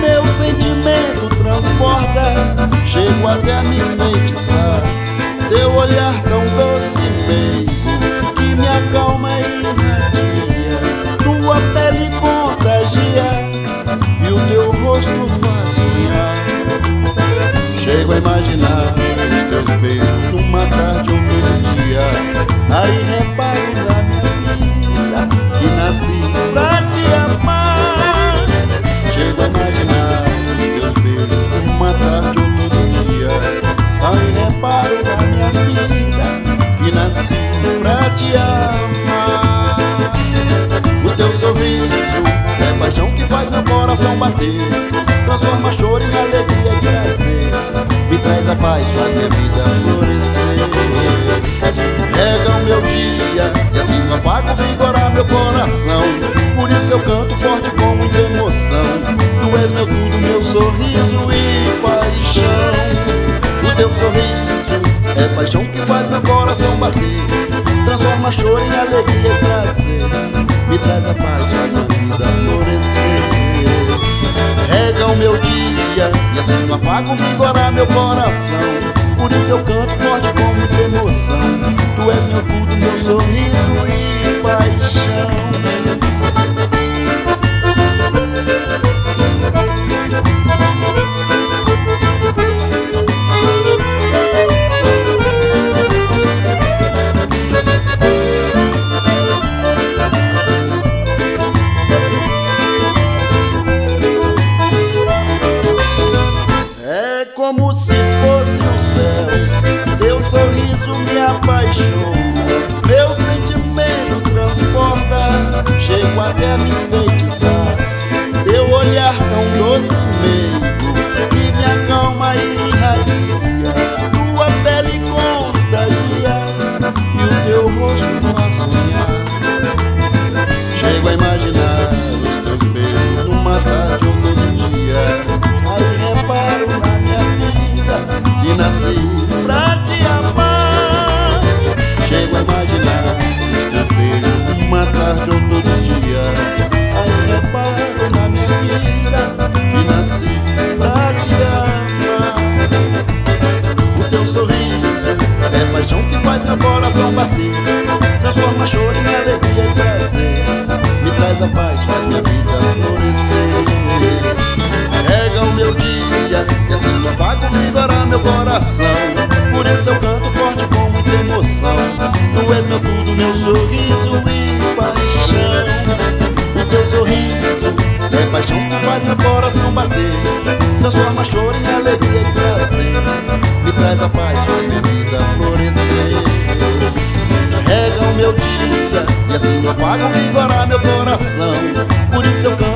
Meu sentimento transborda, chego até me enfeitiçar. Teu olhar tão doce e meigo, que me acalma e me adia. Tua pele contagia, e o teu rosto faz sonhar. Chego a imaginar os teus beijos numa tarde ou num dia. Aí reparo da minha vida que nasci pra vida que nasci pra te amar. O teu sorriso é paixão que faz meu coração bater. Transforma choro em alegria e prazer. Me traz a paz, faz minha vida florescer. Rega o meu dia e assim não apaga vigorar meu coração. Por isso eu canto forte com muita emoção. Tu és meu tudo, meu sorriso paixão que faz meu coração bater. Transforma choro em alegria e prazer. Me traz a paz, faz minha vida florescer. Rega o meu dia e assim não apago vigorar meu coração. Por isso eu canto forte com muita emoção. Tu és meu tudo, meu sorriso e paixão. Como se fosse o céu. Teu sorriso me apaixona. Que nasci pra te amar. Chego a imaginar os teus beijos numa tarde ou todo dia. Aí reparo na minha vida que nasci pra te amar. O teu sorriso é paixão que faz meu coração bater. Transforma choro em alegria e prazer. Me traz a paz, faz minha vida florescer. Rega o meu dia e assim não apago vigorar meu coração. Por isso eu canto forte com muita emoção. Tu és meu tudo, meu sorriso e paixão. O teu sorriso é paixão que faz meu coração bater. Transforma choro em alegria e prazer. Me traz a paz, faz minha vida florescer. Rega o meu dia e assim não apaga vigorar meu coração. Por isso eu canto